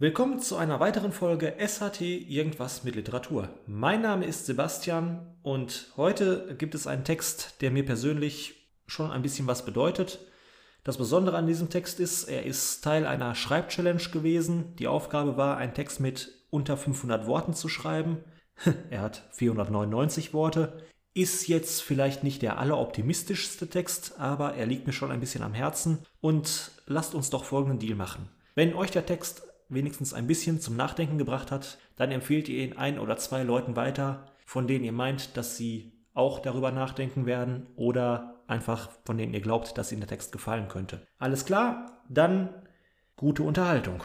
Willkommen zu einer weiteren Folge SHT Irgendwas mit Literatur. Mein Name ist Sebastian und heute gibt es einen Text, der mir persönlich schon ein bisschen was bedeutet. Das Besondere an diesem Text ist, er ist Teil einer Schreibchallenge gewesen. Die Aufgabe war, einen Text mit unter 500 Worten zu schreiben. er hat 499 Worte. Ist jetzt vielleicht nicht der alleroptimistischste Text, aber er liegt mir schon ein bisschen am Herzen. Und lasst uns doch folgenden Deal machen. Wenn euch der Text wenigstens ein bisschen zum Nachdenken gebracht hat, dann empfehlt ihr ihn ein oder zwei Leuten weiter, von denen ihr meint, dass sie auch darüber nachdenken werden oder einfach von denen ihr glaubt, dass ihnen der Text gefallen könnte. Alles klar? Dann gute Unterhaltung.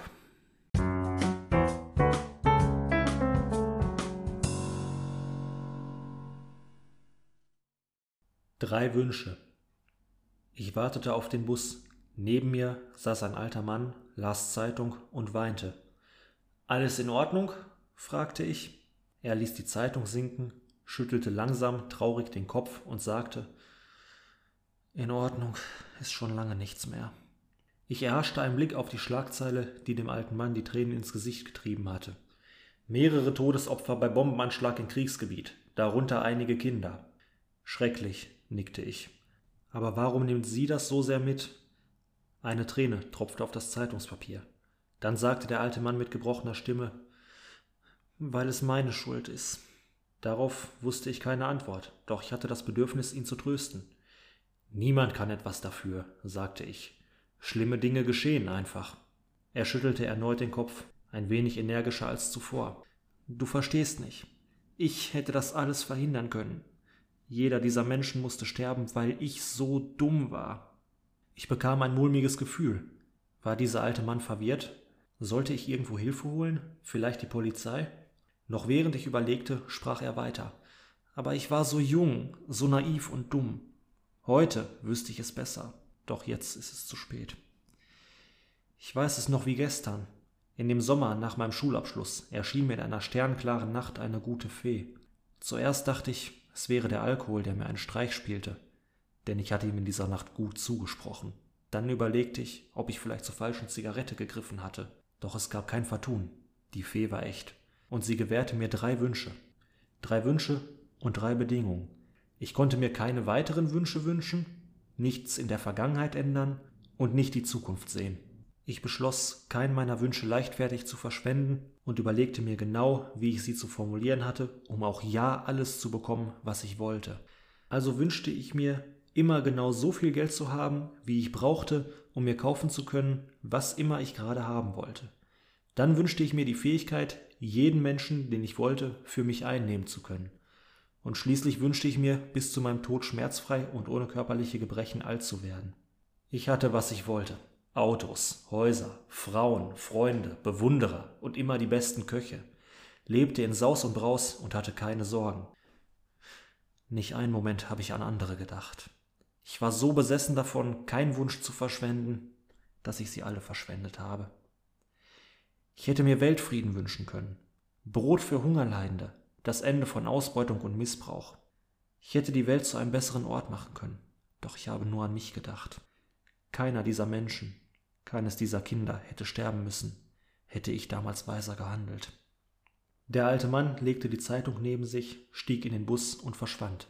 Drei Wünsche. Ich wartete auf den Bus. Neben mir saß ein alter Mann, las Zeitung und weinte. Alles in Ordnung? fragte ich. Er ließ die Zeitung sinken, schüttelte langsam traurig den Kopf und sagte In Ordnung ist schon lange nichts mehr. Ich erhaschte einen Blick auf die Schlagzeile, die dem alten Mann die Tränen ins Gesicht getrieben hatte. Mehrere Todesopfer bei Bombenanschlag im Kriegsgebiet, darunter einige Kinder. Schrecklich, nickte ich. Aber warum nimmt sie das so sehr mit? Eine Träne tropfte auf das Zeitungspapier. Dann sagte der alte Mann mit gebrochener Stimme, weil es meine Schuld ist. Darauf wusste ich keine Antwort, doch ich hatte das Bedürfnis, ihn zu trösten. Niemand kann etwas dafür, sagte ich. Schlimme Dinge geschehen einfach. Er schüttelte erneut den Kopf, ein wenig energischer als zuvor. Du verstehst nicht. Ich hätte das alles verhindern können. Jeder dieser Menschen musste sterben, weil ich so dumm war. Ich bekam ein mulmiges Gefühl. War dieser alte Mann verwirrt? Sollte ich irgendwo Hilfe holen? Vielleicht die Polizei? Noch während ich überlegte, sprach er weiter. Aber ich war so jung, so naiv und dumm. Heute wüsste ich es besser, doch jetzt ist es zu spät. Ich weiß es noch wie gestern. In dem Sommer nach meinem Schulabschluss erschien mir in einer sternklaren Nacht eine gute Fee. Zuerst dachte ich, es wäre der Alkohol, der mir einen Streich spielte denn ich hatte ihm in dieser Nacht gut zugesprochen. Dann überlegte ich, ob ich vielleicht zur falschen Zigarette gegriffen hatte. Doch es gab kein Vertun. Die Fee war echt. Und sie gewährte mir drei Wünsche. Drei Wünsche und drei Bedingungen. Ich konnte mir keine weiteren Wünsche wünschen, nichts in der Vergangenheit ändern und nicht die Zukunft sehen. Ich beschloss, keinen meiner Wünsche leichtfertig zu verschwenden und überlegte mir genau, wie ich sie zu formulieren hatte, um auch ja alles zu bekommen, was ich wollte. Also wünschte ich mir, immer genau so viel Geld zu haben, wie ich brauchte, um mir kaufen zu können, was immer ich gerade haben wollte. Dann wünschte ich mir die Fähigkeit, jeden Menschen, den ich wollte, für mich einnehmen zu können. Und schließlich wünschte ich mir, bis zu meinem Tod schmerzfrei und ohne körperliche Gebrechen alt zu werden. Ich hatte, was ich wollte. Autos, Häuser, Frauen, Freunde, Bewunderer und immer die besten Köche. Lebte in Saus und Braus und hatte keine Sorgen. Nicht einen Moment habe ich an andere gedacht. Ich war so besessen davon, keinen Wunsch zu verschwenden, dass ich sie alle verschwendet habe. Ich hätte mir Weltfrieden wünschen können, Brot für Hungerleidende, das Ende von Ausbeutung und Missbrauch. Ich hätte die Welt zu einem besseren Ort machen können, doch ich habe nur an mich gedacht. Keiner dieser Menschen, keines dieser Kinder hätte sterben müssen, hätte ich damals weiser gehandelt. Der alte Mann legte die Zeitung neben sich, stieg in den Bus und verschwand.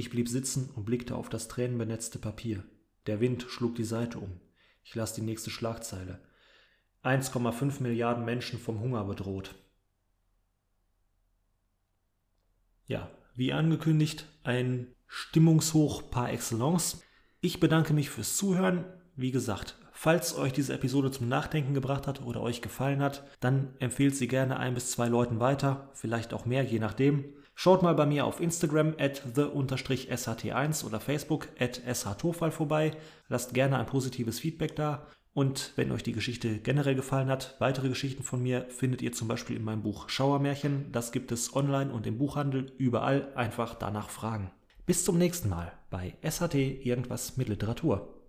Ich blieb sitzen und blickte auf das tränenbenetzte Papier. Der Wind schlug die Seite um. Ich las die nächste Schlagzeile. 1,5 Milliarden Menschen vom Hunger bedroht. Ja, wie angekündigt, ein Stimmungshoch par excellence. Ich bedanke mich fürs Zuhören. Wie gesagt, falls euch diese Episode zum Nachdenken gebracht hat oder euch gefallen hat, dann empfehlt sie gerne ein bis zwei Leuten weiter, vielleicht auch mehr, je nachdem. Schaut mal bei mir auf Instagram at the-sht1 oder Facebook at shtofal vorbei. Lasst gerne ein positives Feedback da. Und wenn euch die Geschichte generell gefallen hat, weitere Geschichten von mir findet ihr zum Beispiel in meinem Buch Schauermärchen. Das gibt es online und im Buchhandel überall. Einfach danach fragen. Bis zum nächsten Mal bei SHT Irgendwas mit Literatur.